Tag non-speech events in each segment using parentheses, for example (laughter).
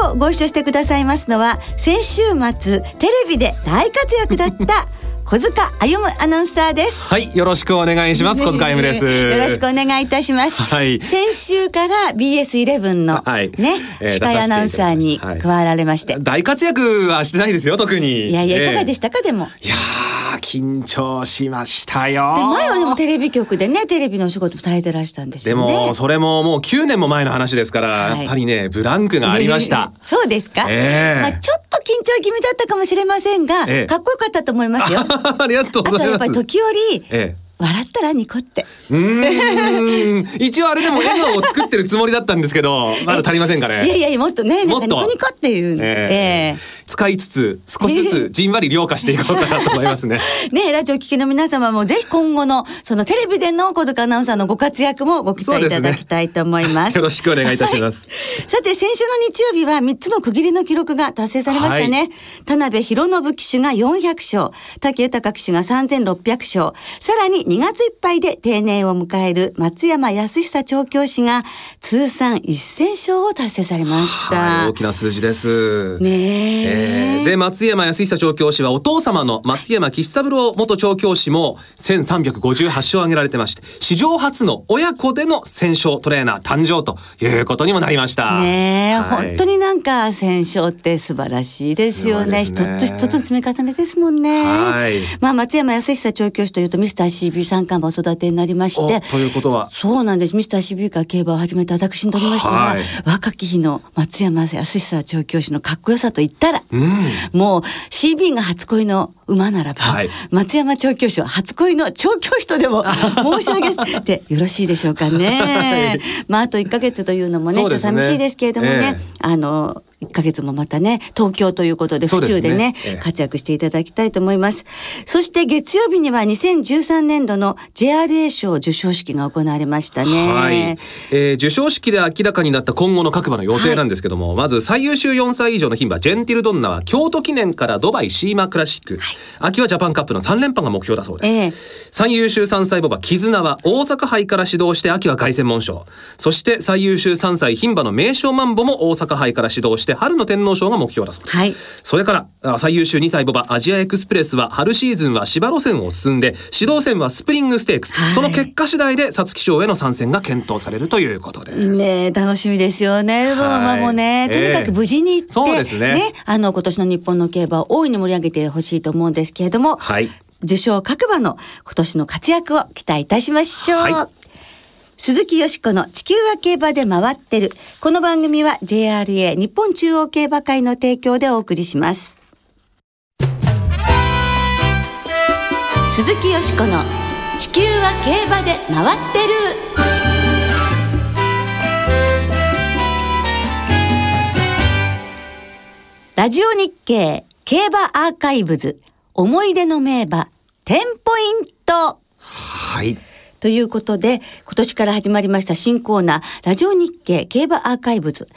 今日ご一緒してくださいますのは先週末テレビで大活躍だった小塚歩アナウンサーですはい、よろしくお願いします。小塚歩です。よろしくお願いいたします。はい先週から BS11 のはいね、えー司会アナウンサーに加わられまして、大活躍はしてないですよ、特に。いやいやいかがでししたか、でも？いやー、緊張しましたよ。で前はでもテレビ局でねテレビのお仕事されてらしたんですでよね。も、それももう9年も前の話ですから、はいやっぱりね、ブランクがありました。そうですか。ええまあちょっと緊張気味だったかもしれませんが、ええかっこよかったと思いますよ。(laughs) ありがとうあとございます。やっぱり時折、え笑ったらニコって。一応あれでも笑顔を作ってるつもりだったんですけど、(laughs) まだ足りませんかね？いやいやいやもっとねなんかニコニコっていうの。えええ使いつつ少しずつ (laughs) じんわり凌駕していこうかなと思いますね。え (laughs) ねラジオ聞きの皆様もぜひ今後のそのテレビでの小塚アナウンサーのご活躍もご期待いただきたいと思います。よろしくお願いいたします。さて先週の日曜日は3つの区切りの記録が達成されましたね、はい田辺博信騎手が400勝武豊騎手が3600勝さらに2月いっぱいで定年を迎える松山康久調教師が通算1000勝を達成されました、はい、大きな数字です。ねええーで松山康久調教師はお父様の松山吉三郎元調教師も1358勝を挙げられてまして史上初の親子での戦勝トレーナー誕生ということにもなりました。ねえ、はい本当になんか戦勝って素晴らしいですよね。ね一つ一つの積み重ねですもんね。はいまあ松山康久調教師というとミスター CB 三冠馬お育てになりまして。おということはそうなんです。ミスター CB から競馬を始めた私にとりましては、はい若き日の松山康久調教師のかっこよさと言ったら、うんもう CB が初恋の馬ならば、はい。松山調教師は初恋の調教師とでも (laughs) 申し上げてよろしいでしょうかね。まああと1ヶ月というのもねちょっと寂しいですけれどもね、ええ。あの1ヶ月もまたね東京ということで府そうですね。中でねええ。活躍していただきたいと思います。そして月曜日には2013年度の JRA 賞授賞式が行われましたね。はい、えー授賞式で明らかになった今後の各馬の予定なんですけども、まず最優秀4歳以上の牝馬ジェンティルドンナは京都記念からドバイシーマクラシック、秋はジャパンカップの3連覇が目標だそうです、ええ。最優秀3歳馬場絆は大阪杯から指導して秋は凱旋門賞。そして最優秀3歳牝馬の名将マンボも大阪杯から指導して春の天皇賞が目標だそうです、はい。それからあ最優秀2歳ボバアジアエクスプレスは春シーズンは芝路線を進んで指導戦はスプリングステークス、はい。その結果次第で皐月賞への参戦が検討されるということです。ねえ楽しみですよね。ローマもね、とにかく無事に行って、そうですねあの今年の日本の競馬を大いに盛り上げてほしいと思うんですけれども、はい受賞各馬の今年の活躍を期待いたしましょう。はい鈴木よしこの地球は競馬で回ってる。この番組は JRA 日本中央競馬会の提供でお送りします。鈴木よしこの地球は競馬で回ってる。ラジオ日経競馬アーカイブズ思い出の名馬10ポイントはいということで、今年から始まりました新コーナー、ラジオ日経競馬アーカイブズ。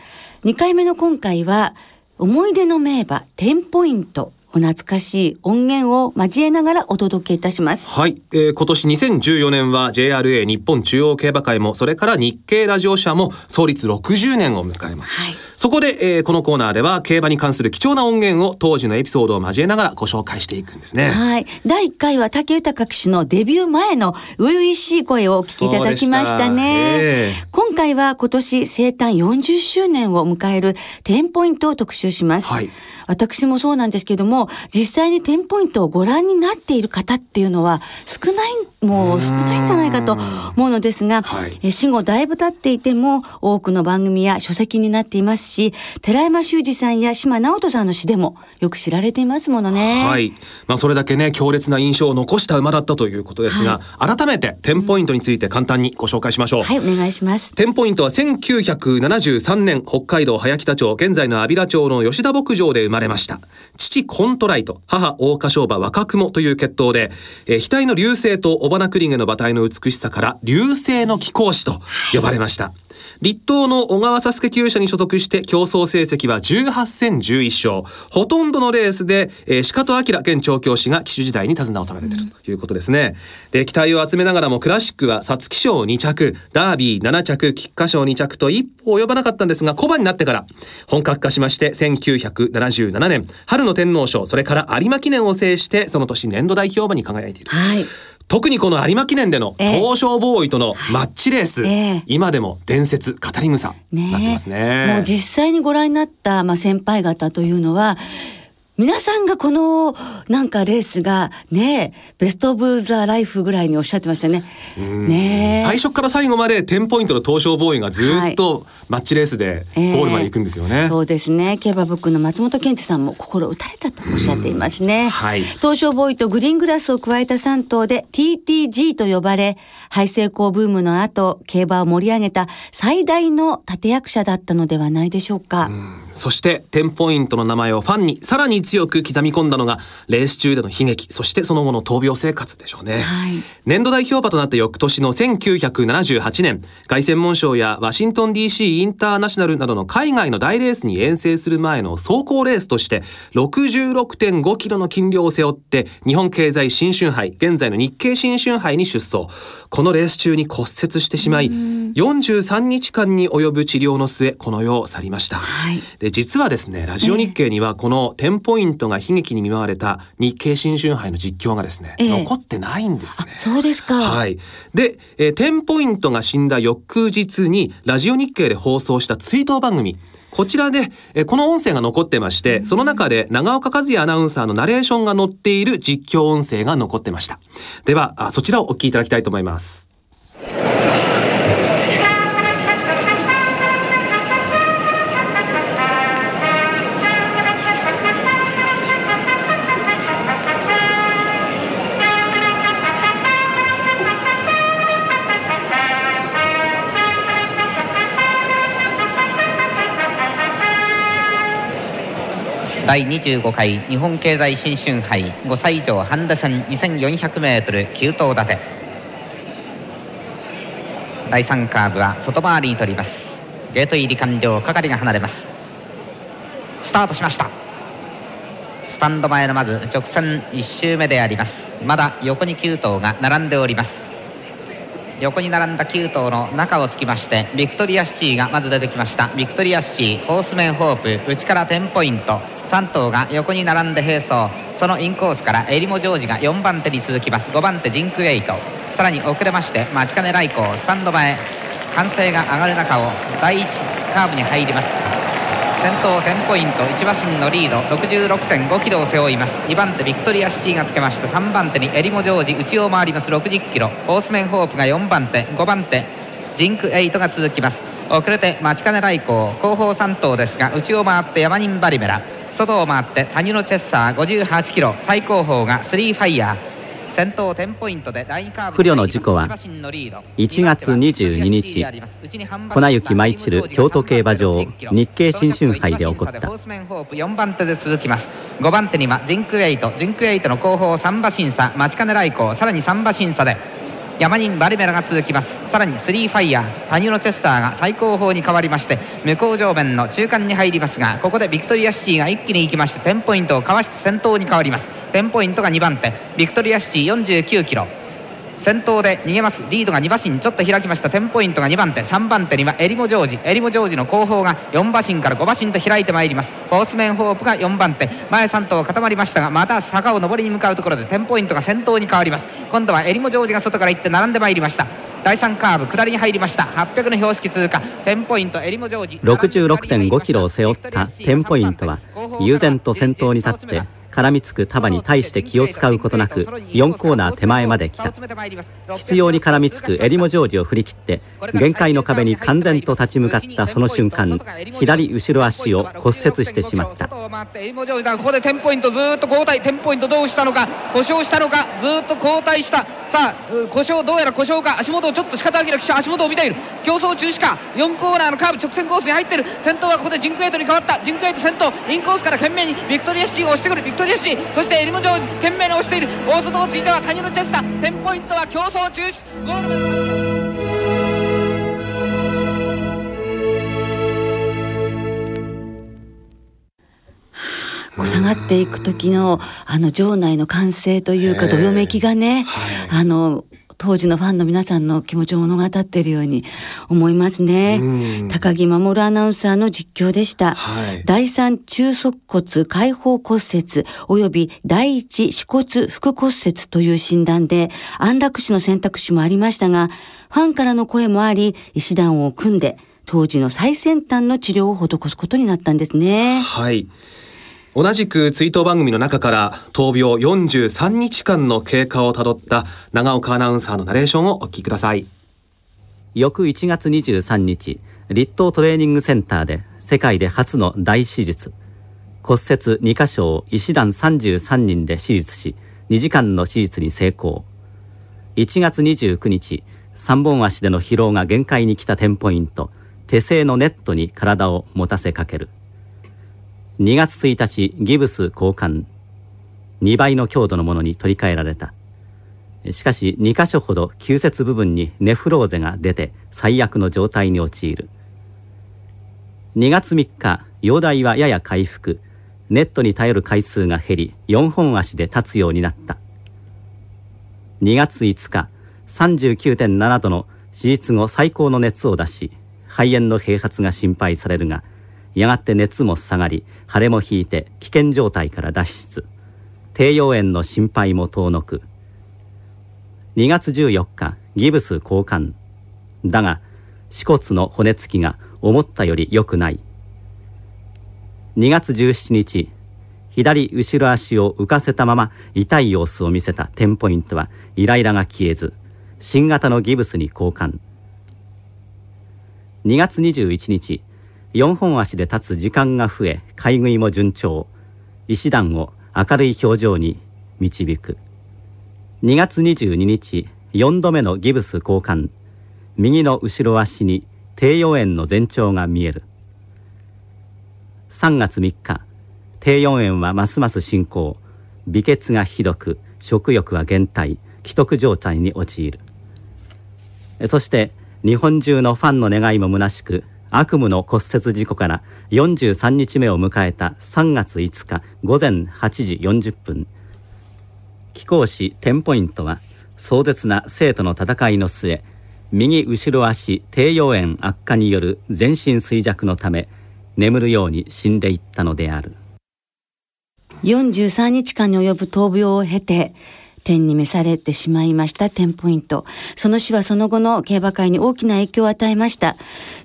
2回目の今回は、思い出の名馬10ポイント。お懐かしい音源を交えながらお届けいたします。はい、えー今年2014年は JRA 日本中央競馬会もそれから日経ラジオ社も創立60年を迎えます、はいそこで、えーこのコーナーでは競馬に関する貴重な音源を当時のエピソードを交えながらご紹介していくんですねはい。第1回は武豊騎手のデビュー前の初々しい声をお聞きいただきましたね。したええ今回は今年生誕40周年を迎える10ポイントを特集します。はい私もそうなんですけども、も実際にテンポイントをご覧になっている方っていうのは少ないもう少ないんじゃないかと思うのですが、はい、死後だいぶ経っていても多くの番組や書籍になっていますし寺山修司さんや島直人さんの詩でもよく知られていますものね。はい、まあ、それだけね強烈な印象を残した馬だったということですが、はい、改めてテンポイントについて簡単にご紹介しましょう。はいお願いします。テンポイントは1973年北海道早北町現在の安平町の吉田牧場で生まれました父コントライト母大花商馬若雲という血統で、えー、額の流星と尾花クリングの馬体の美しさから流星の貴公子と呼ばれました、立東の小川佐助厩舎に所属して競争成績は18戦11勝。ほとんどのレースで、えー、鹿戸明現調教師が騎手時代に手綱を取られているということですね、で期待を集めながらもクラシックは皐月賞2着ダービー7着菊花賞2着と一歩及ばなかったんですが小判になってから本格化しまして1977年春の天皇賞それから有馬記念を制してその年年度代表馬に輝いている、はい特にこの有馬記念での東証ボーイとのマッチレース、えー、今でも伝説語り草になってますね。もう実際にご覧になった、まあ、先輩方というのは皆さんがこのなんかレースがねベストオブザライフぐらいにおっしゃってましたね。ね最初から最後までテンポイントの東証ボーイがずっとマッチレースでゴールまで行くんですよね。えー、そうですね。競馬ブックの松本健二さんも心打たれたとおっしゃっていますね。はい、東証ボーイとグリーングラスを加えた3頭で TTG と呼ばれ、廃成功ブームの後、競馬を盛り上げた最大の立役者だったのではないでしょうか。うそしてテンポイントの名前をファンにさらに強く刻み込んだのがレース中での悲劇そしてその後の闘病生活でしょうね、はい、年度代表馬となった翌年の1978年凱旋門賞やワシントン DC インターナショナルなどの海外の大レースに遠征する前の走行レースとして66.5キロの斤量を背負って日本経済新春杯現在の日経新春杯に出走。このレース中に骨折してしまい43日間に及ぶ治療の末この世を去りました、はい、で実はですねラジオ日経にはこのテンポイントが悲劇に見舞われた日経新春杯の実況がですね、えー、残ってないんですね。そうですか。はい。で、えー、テンポイントが死んだ翌日にラジオ日経で放送した追悼番組。こちらで、えこの音声が残ってまして、その中で長岡和也アナウンサーのナレーションが載っている実況音声が残ってました。では、そちらをお聞きいただきたいと思います。第25回日本経済新春杯5歳以上ハンデ戦 2400m9 頭立て。第3カーブは外回りに取ります。ゲート入り完了係が離れます。スタートしました。スタンド前のまず直線1周目であります。まだ横に9頭が並んでおります。横に並んだ9頭の中をつきましてビクトリアシチーがまず出てきました。ビクトリアシチーホースメンホープ内からテンポイント。3頭が横に並んで並走。そのインコースからエリモジョージが4番手に続きます。5番手ジンクエイトさらに遅れましてマチカネライコースタンド前。歓声が上がる中を第1カーブに入ります。先頭テンポイント1馬身のリード66.5キロを背負います。2番手ビクトリアシチーがつけまして3番手にエリモジョージ内を回ります。60キロ。オースメンホープが4番手5番手ジンクエイトが続きます。遅れてマチカネライコー後方3頭ですが内を回ってヤマニンバリメラ。外を回ってタニノチェスター58キロ最後方がスリーファイヤー先頭テンポイントで第2カーブ不慮の事故は1月22日粉雪舞い散る京都競馬場日経新春杯で起こった。4番手で続きます。5番手にはジンクエイト。ジンクエイトの後方3馬身差。マチカネライコー。さらに3馬身差でヤマニンバリメラが続きます。さらにスリーファイヤータニノチェスターが最後方に変わりまして向こう正面の中間に入りますがここでビクトリアシチーが一気に行きましてテンポイントをかわして先頭に変わります。テンポイントが2番手ビクトリアシチー49キロ。先頭で逃げます。リードが2馬身ちょっと開きました。テンポイントが2番手。3番手にはエリモジョージ。エリモジョージの後方が4馬身から5馬身と開いてまいります。ホースメンホープが4番手。前3頭固まりましたがまた坂を上りに向かうところでテンポイントが先頭に変わります。今度はエリモジョージが外から行って並んでまいりました。第3カーブ下りに入りました。800の標識通過。テンポイントエリモジョージ。66.5キロを背負ったテンポイントは悠然と先頭に立って絡みつく他馬に対して気を使うことなく4コーナー手前まで来た。執拗に絡みつくエリモジョージを振り切って限界の壁に敢然と立ち向かったその瞬間左後ろ足を骨折してしまった。ここでテンポイントずっと後退。テンポイントどうしたのか？故障したのか？ずっと後退した。さあ故障どうやら故障か。足元をちょっと鹿戸明騎手足元を見ている。競争中止か。4コーナーのカーブ直線コースに入ってる。先頭はここでジンクエイトに変わった。ジンクエイト先頭インコースから懸命にビクトリアシチーを押してくる。ビクトリアシチーそしてエリモジョージ懸命に押している大外をついてはタニノチェスターテンポイントは競争中止。ゴール。下がっていく時のあの場内の歓声というかどよめきがね、はい、あの当時のファンの皆さんの気持ちを物語っているように思いますね。高木守アナウンサーの実況でした。はい、第三中足骨開放骨折及び第一歯骨副骨折という診断で安楽死の選択肢もありましたが、ファンからの声もあり、医師団を組んで当時の最先端の治療を施すことになったんですね。はい。同じく追悼番組の中から闘病43日間の経過をたどった長岡アナウンサーのナレーションをお聞きください。翌1月23日立東トレーニングセンターで世界で初の大手術骨折2箇所を医師団33人で手術し2時間の手術に成功。1月29日3本足での疲労が限界に来たテンポイント手製のネットに体を持たせかける。2月1日ギブス交換。2倍の強度のものに取り替えられた。しかし2箇所ほど急接部分にネフローゼが出て最悪の状態に陥る。2月3日容体はやや回復。ネットに頼る回数が減り4本足で立つようになった。2月5日39.7度の手術後最高の熱を出し肺炎の併発が心配されるがやがて熱も下がり腫れも引いて危険状態から脱出。低溶炎の心配も遠のく。2月14日ギブス交換。だが歯骨の骨付きが思ったより良くない。2月17日左後ろ足を浮かせたまま痛い様子を見せた。テンポイントはイライラが消えず新型のギブスに交換。2月21日4本足で立つ時間が増え買い食いも順調。石段を明るい表情に導く。2月22日4度目のギブス交換。右の後ろ足に低溶炎の前兆が見える。3月3日低溶炎はますます進行。微血がひどく食欲は減退既得状態に陥る。そして日本中のファンの願いも虚しく悪夢の骨折事故から43日目を迎えた3月5日午前8時40分。貴公子テンポイントは壮絶な生徒の戦いの末右後ろ足低溶炎悪化による全身衰弱のため眠るように死んでいったのである。43日間に及ぶ闘病を経て天に召されてしまいましたテンポイント。その死はその後の競馬界に大きな影響を与えました。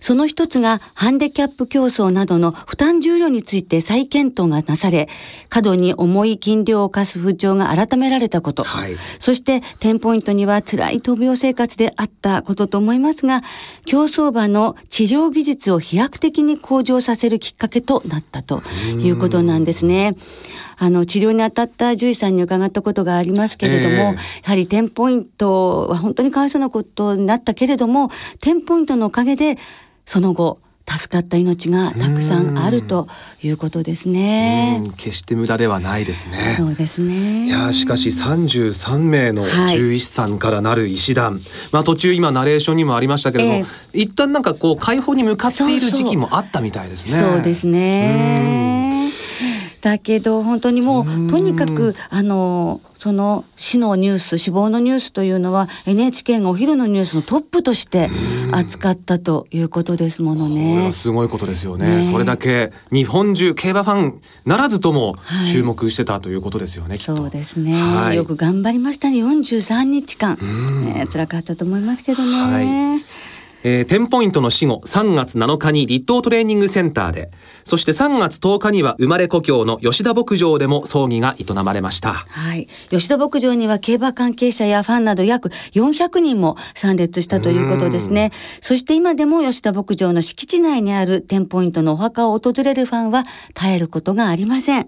その一つがハンデキャップ競争などの負担重量について再検討がなされ、過度に重い金量を課す風潮が改められたこと。はい、そしてテンポイントには辛い闘病生活であったことと思いますが、競走馬の治療技術を飛躍的に向上させるきっかけとなったということなんですね。あの、治療に当たった獣医さんに伺ったことがありますけれども、えー、やはりテンポイントは本当にかわいそうなことになったけれども、テンポイントのおかげで、その後、助かった命がたくさんあるということですね。決して無駄ではないですね。そうですね。いやしかし三十三名の獣医師さんからなる医師団、はい、まあ途中今ナレーションにもありましたけれども、えー、一旦なんかこう解放に向かっている時期もあったみたいですね。そうですね。だけど本当にもうとにかくあのその死のニュース死亡のニュースというのは NHK がお昼のニュースのトップとして扱ったということですものね。すごいことですよね、ね、それだけ日本中競馬ファンならずとも注目してたということですよね、はい、そうですね、はい、よく頑張りましたね43日間、ね、辛かったと思いますけどね。はいえー、10ポイントの死後3月7日に立東トレーニングセンターで、そして3月10日には生まれ故郷の吉田牧場でも葬儀が営まれました。はい。吉田牧場には競馬関係者やファンなど約400人も参列したということですね。そして今でも吉田牧場の敷地内にある10ポイントのお墓を訪れるファンは絶えることがありません。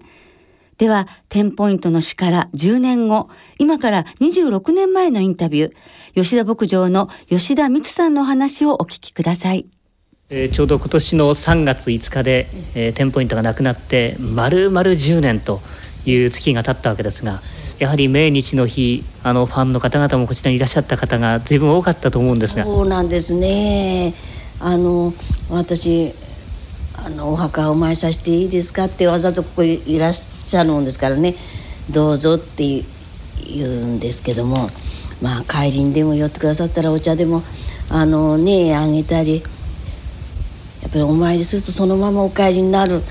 では、10ポイントの死から10年後、今から26年前のインタビュー、吉田牧場の吉田光さんの話をお聞きください。えー、ちょうど今年の3月5日で、えー、10ポイントがなくなって丸々10年という月が経ったわけですがやはり命日の日あのファンの方々もこちらにいらっしゃった方が随分多かったと思うんですがそうなんですねあの私あのお墓をお参りさせていいですかってわざとここいらっしゃるもんですからねどうぞって言うんですけどもまあ帰りにでも寄ってくださったらお茶でもあのねあげたりやっぱりお参りするとそのままお帰りになる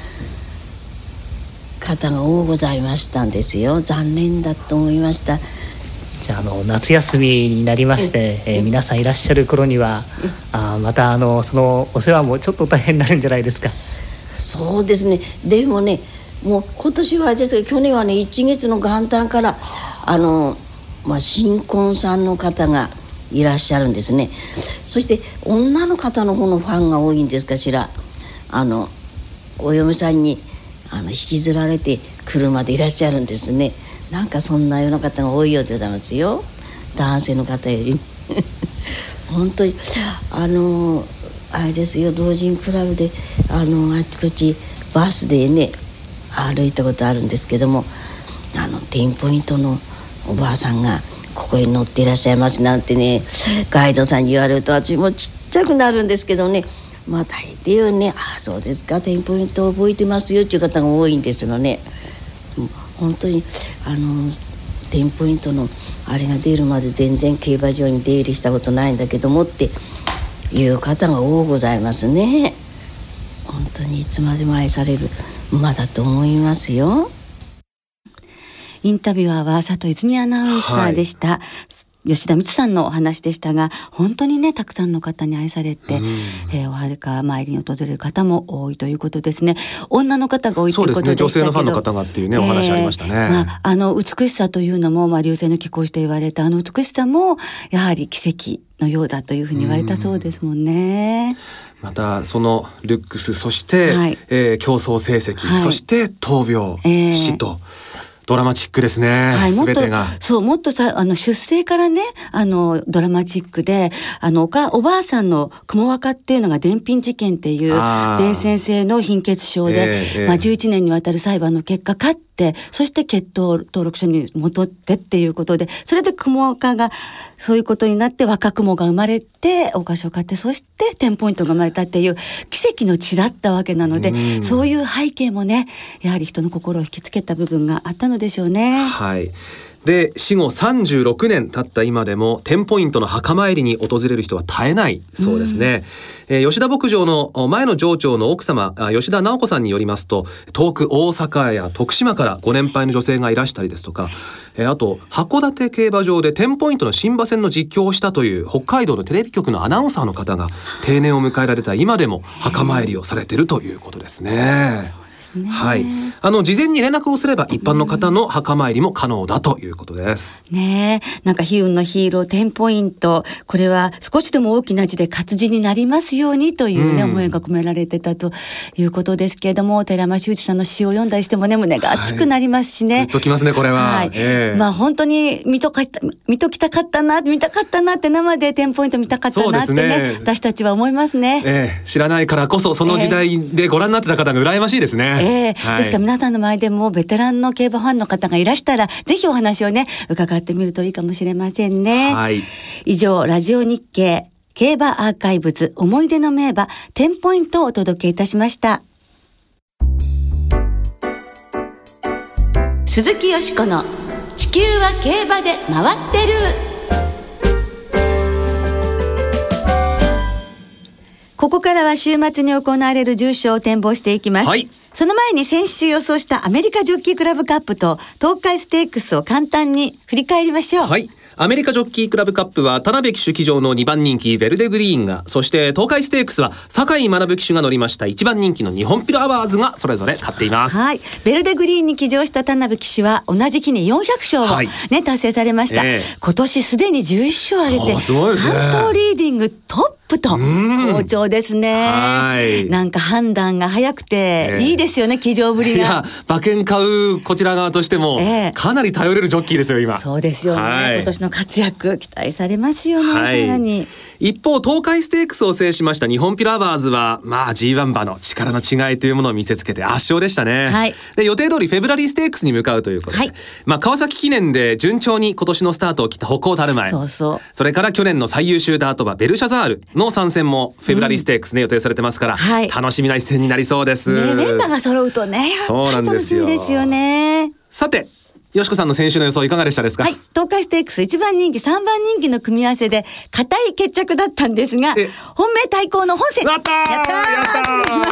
方が多ございましたんですよ。残念だと思いました。じゃああの夏休みになりまして、えー、皆さんいらっしゃる頃にはあまたあのそのお世話もちょっと大変になるんじゃないですか。そうですね。でもねもう今年はですけど去年はね1月の元旦からあの、まあ、新婚さんの方がいらっしゃるんですね。そして女の方の方のファンが多いんですかしら。あのお嫁さんにあの引きずられて車でいらっしゃるんですね。なんかそんなような方が多いようでございますよ。男性の方より。(laughs) 本当にあのあれですよ老人クラブであのあちこちバスでね歩いたことあるんですけどもあのテンポイントのおばあさんがここへ乗っていらっしゃいますなんてねガイドさんに言われると私もちっちゃくなるんですけどねまあ大抵はね「ああそうですかテンポイント覚えてますよ」っていう方が多いんですよね。本当にあのテンポイントのあれが出るまで全然競馬場に出入りしたことないんだけどもっていう方が多ございますね。本当にいつまでも愛される馬だと思いますよ。インタビュアーは佐藤泉アナウンサーでした。はい吉田光さんのお話でしたが本当にねたくさんの方に愛されて、うん、えー、お墓参りに訪れる方も多いということですね。女の方が多いということでね、女性のファンの方がっていうね、お話ありましたね、まあ、あの美しさというのも、まあ、流星の気候して言われたあの美しさもやはり奇跡のようだというふうに言われたそうですもんね。またそのルックスそして、はい、えー、競争成績、はい、そして闘病、えー、死と。ドラマチックですね。はい、もっと、そう、もっとさ、あの、出生からね、あの、ドラマチックで、あの、おか、おばあさんの雲若っていうのが伝品事件っていう、伝染性の貧血症で、えー、まあ、11年にわたる裁判の結果、勝って、そして血統登録書に戻ってっていうことで、それで雲若が、そういうことになって若雲が生まれて、お菓子を買って、そしてテンポイントが生まれたっていう、奇跡の血だったわけなので、うそういう背景もね、やはり人の心を引きつけた部分があったのでしょうね。はい。で死後36年経った今でもテンポイントの墓参りに訪れる人は絶えないそうですね、うん、えー、吉田牧場の前の場長の奥様吉田直子さんによりますと遠く大阪や徳島からご年配の女性がいらしたりですとか、えー、あと函館競馬場でテンポイントの新馬戦の実況をしたという北海道のテレビ局のアナウンサーの方が定年を迎えられた今でも墓参りをされているということですね。ね。はい。あの事前に連絡をすれば一般の方の墓参りも可能だということです。ねえ、なんか悲運のヒーローテンポイント、これは少しでも大きな字で活字になりますようにというね、うん、思いが込められてたということですけれども、寺間修司さんの詩を読んだりしてもね、胸が熱くなりますしね。はい、ときますね、これは。はい。えー、まあ本当に見とか見ときたかったな、見たかったなって生でテンポイント見たかったなってね、ね私たちは思いますね。ええー、知らないからこそその時代でご覧になってた方が羨ましいですね。ええーはい、ですから皆さんの前でもベテランの競馬ファンの方がいらしたら、ぜひお話をね、伺ってみるといいかもしれませんね。はい。以上、ラジオ日経競馬アーカイブズ思い出の名馬10ポイントをお届けいたしました。鈴木よしこの地球は競馬で回ってる。ここからは週末に行われる重賞を展望していきます。はい。その前に先週予想したアメリカジョッキークラブカップと東海ステークスを簡単に振り返りましょう。はい。アメリカジョッキークラブカップは田辺騎手騎乗の2番人気ベルデグリーンがそして東海ステークスは酒井学騎手が乗りました1番人気のニホンピロアワーズがそれぞれ勝っています。はい、ベルデグリーンに騎乗した田辺騎手は同じ日に400勝を、はい。ね達成されました、ええ。今年すでに11勝を挙げてすごいですね。関東リーディングトップと。ん。好調ですね。はい。なんか判断が早くてええ。いいですよね騎乗ぶりが。馬券買うこちら側としてもええ。かなり頼れるジョッキーですよ今。そうですよね、はい。今年の活躍期待されますよね、はい。さらに。一方東海ステークスを制しました日本ピラワーズはまあ G1 馬の力の違いというものを見せつけて圧勝でしたね、はい。で予定通りフェブラリーステークスに向かうということで、はい。まあ川崎記念で順調に今年のスタートを切った北高たる前。そうそう。それから去年の最優秀ダート馬ベルシャザールの参戦もフェブラリーステークスね、予定されてますから、はい。楽しみな一戦になりそうです、ねメンバーが揃うとねそうなんですよ。しみですよね。さてよしこさんの選手の予想いかがでしたですか、はい、東海ステークス1番人気3番人気の組み合わせで固い決着だったんですがえ。本命対抗の本戦。やったー！やったー！や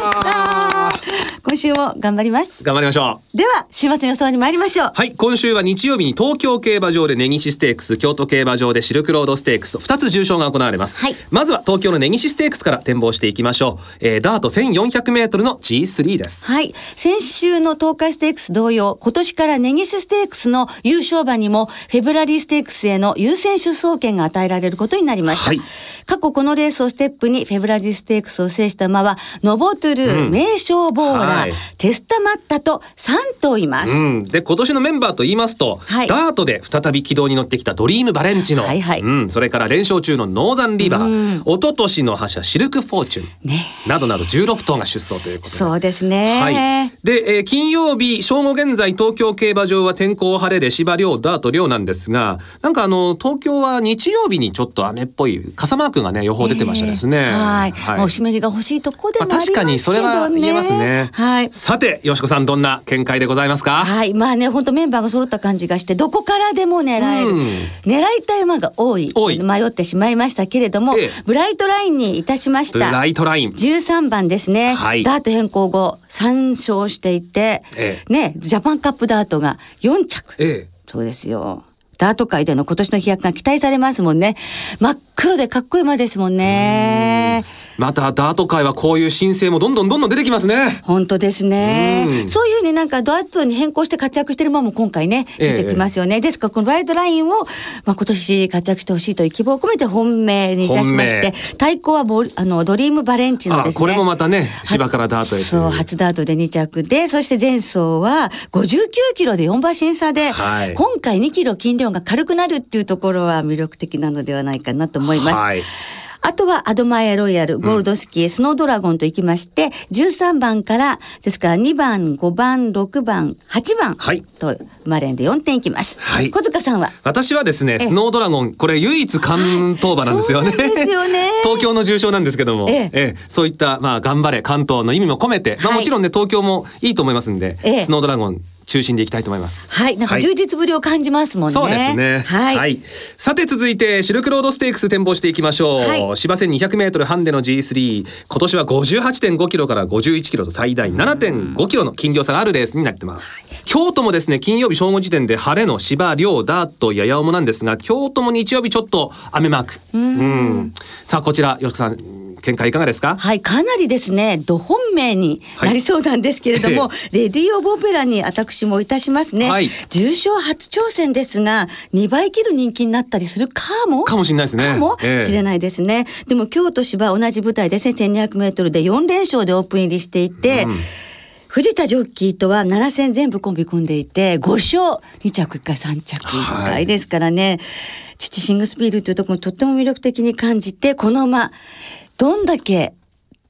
ったー！今週も頑張ります。頑張りましょう。では週末の予想に参りましょう。はい。今週は日曜日に東京競馬場で根岸ステークス京都競馬場でシルクロードステークス2つ重賞が行われます、はい。まずは東京の根岸ステークスから展望していきましょう、えーダート 1400m の G3 です。はい。先週の東海ステークス同様、今年から根岸ステークスの優勝馬にも、フェブラリーステークスへの優先出走権が与えられることになりました。はい。過去このレースをステップにフェブラリーステークスを制した馬は、ノボトゥルー、うん。名称ボーラー、はい。テスタマッタと3頭います。うん、で今年のメンバーと言いますと、はい。ダートで再び軌道に乗ってきたドリームバレンチノ、はいはい。うん、それから連勝中のノーザンリバー、うん。一昨年の覇者シルクフォーチュン、ね。などなど16頭が出走ということで。そうですね。はい。で、えー金曜日正午現在東京競馬場は天候晴れで芝良ダート良なんですが、なんかあの東京は日曜日にちょっと雨っぽい傘マークがね予報出てましたですね。えーはい。はいもうお湿りが欲しいとこでもまあありますけどね。確かにそれは言えますね。はい。さて、淑子さんどんな見解でございますか？はい。まあね、本当メンバーが揃った感じがして、どこからでも狙える。うん狙いたい馬が多い。迷ってしまいましたけれども、ええブライトラインにいたしました。ブライトライン。13番ですね、はいダート変更後3勝していて、えね、ジャパンカップダートが4着。ええ。そうですよ。ダート界での今年の飛躍が期待されますもんね。真っ黒でかっこいい馬ですもんね。またダート界はこういう新星もどんどんどんどん出てきますね。本当ですねうん。そういうふうになんかダートに変更して活躍してる馬も今回ね、ええ出てきますよね。ですからこのライトラインを、まあ、今年活躍してほしいという希望を込めて本命にいたしまして、対抗はボルあのドリームバレンチのですね。あこれもまたね芝からダートへそう、初ダートで2着で、そして前走は59キロで4馬審査で、はい今回2キロ斤量が軽くなるっていうところは魅力的なのではないかなと思います。はい。あとはアドマイアロイヤル、ゴールドスキー、スノードラゴンといきまして、13番から、ですから2番、5番、6番、8番はい。と、マレンで4点いきます。はい。小塚さんは？私はですね、スノードラゴン、これ唯一関東馬なんですよね。よね。(laughs) 東京の重賞なんですけども、ええ。ええ。そういった、まあ、頑張れ、関東の意味も込めて、まあ、はい。もちろんね、東京もいいと思いますんで、ええ。スノードラゴン中心でいきたいと思います。はい、なんか充実ぶりを感じますもんね。そうですね。はい。さて続いてシルクロードステークス展望していきましょう。はい芝線200メートルハンデの G3 今年は58.5キロから51キロと最大7.5キロの斤量差があるレースになってます。京都もですね金曜日正午時点で晴れの芝涼ダートやや重なんですが京都も日曜日ちょっと雨マーク。うんさあこちらよしこさん見解いかがですか。はい、かなりですね、ど本命になりそう。なんですけれども、レディオボペラに私もいたしますね。はい重賞初挑戦ですが、2倍切る人気になったりするかも。かもしれないですねかもしれないですね。でも京都芝同じ舞台で1200メートルで4連勝でオープン入りしていて、藤田ジョッキーとは7戦全部コンビ組んでいて、5勝、2着1回3着1回ですからね、父シングスピールという。ところもとっても魅力的に感じて、この馬、どんだけ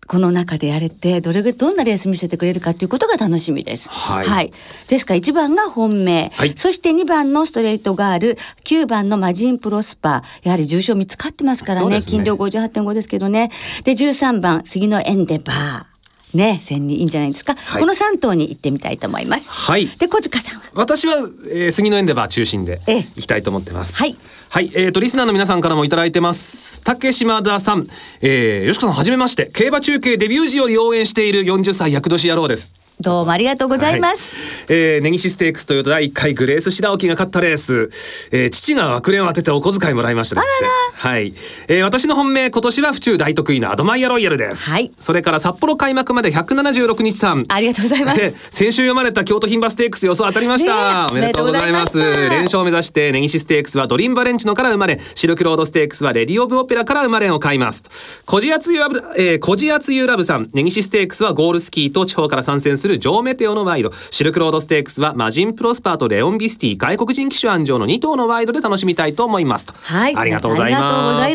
この中でやれて、どれぐらい、どんなレース見せてくれるかということが楽しみです。はい。ですから1番が本命、はい。そして2番のストレートガール、9番のマジンプロスパー、やはり重賞見つかってますからね、そうですね。金量58.5ですけどね。で、13番、杉のエンデバー。ね、千人いいんじゃないですか。はいこの3頭に行ってみたいと思います。はいで、小塚さんは？私は、えー、杉のエンデバー中心でええいきたいと思ってます。はい。はい、えー、とリスナーの皆さんからもいただいてます。竹島田さん、えー、よしこさんはじめまして。競馬中継デビュー時より応援している40歳厄年野郎です。どうもありがとうございます。はい。えー、根岸ステークスというと第1回グレース白沖が勝ったレース、えー、父が枠連を当ててお小遣いもらいましたですって。はい、えー、私の本命今年は府中大得意なアドマイヤロイヤルです。はい。それから札幌開幕まで176日さん。ありがとうございます、えー、先週読まれた京都牝馬ステークス予想当たりました、おめでとうございます。連勝を目指して根岸ステークスはドリンバレンチノから生まれシルクロードステークスはレディオブオペラから生まれを買います。コジアツユラブ、えー、コジアツユラブさん。根岸ステークスはゴールスキーと地方から参戦するジョーメテオのワイド。シルクロードステークスはマジンプロスパーとレオンビスティ外国人騎手鞍上の2頭のワイドで楽しみたいと思います。とはい。ありがとうござい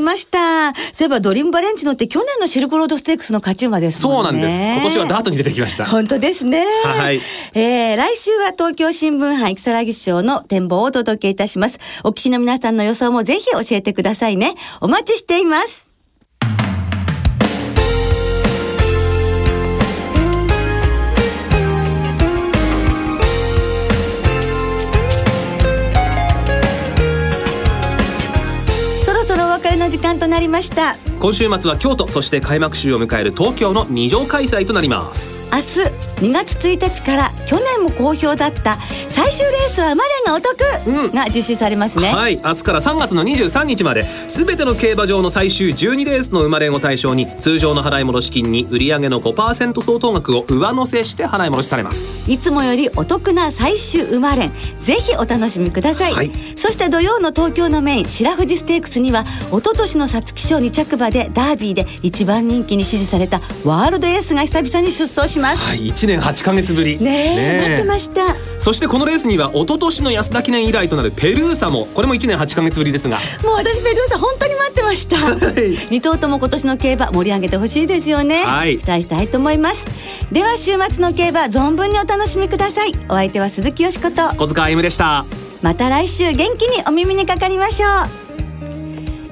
ます。した。そういえばドリームバレンチノって去年のシルクロードステークスの勝ち馬ですそうなんです。今年はダートに出てきました。本当ですね。はい、えー、来週は東京新聞杯きさらぎ賞の展望をお届けいたします。お聞きの皆さんの予想もぜひ教えてくださいね。お待ちしていますの時間となりました。今週末は京都そして開幕週を迎える東京の2条開催となります。2月1日から去年も好評だった最終レースは馬連がお得が実施されますね、うん、はい明日から3月の23日まで全ての競馬場の最終12レースの馬連を対象に通常の払い戻し金に売上の5%相当額を上乗せして払い戻しされます。いつもよりお得な最終馬連ぜひお楽しみください、はい、そして土曜の東京のメイン白富士ステークスには一昨年の皐月賞2着馬でダービーで一番人気に支持されたワールドエースが久々に出走しますはい1年8か月ぶり。ねえ待ってました。そしてこのレースには一昨年の安田記念以来となるペルーサもこれも1年8か月ぶりですが。もう私ペルーサ本当に待ってました、はい、2頭とも今年の競馬盛り上げてほしいですよね、はい、期待したいと思います。では週末の競馬存分にお楽しみください。お相手は鈴木よしこと。小塚歩夢でした。また来週元気にお耳にかかりましょう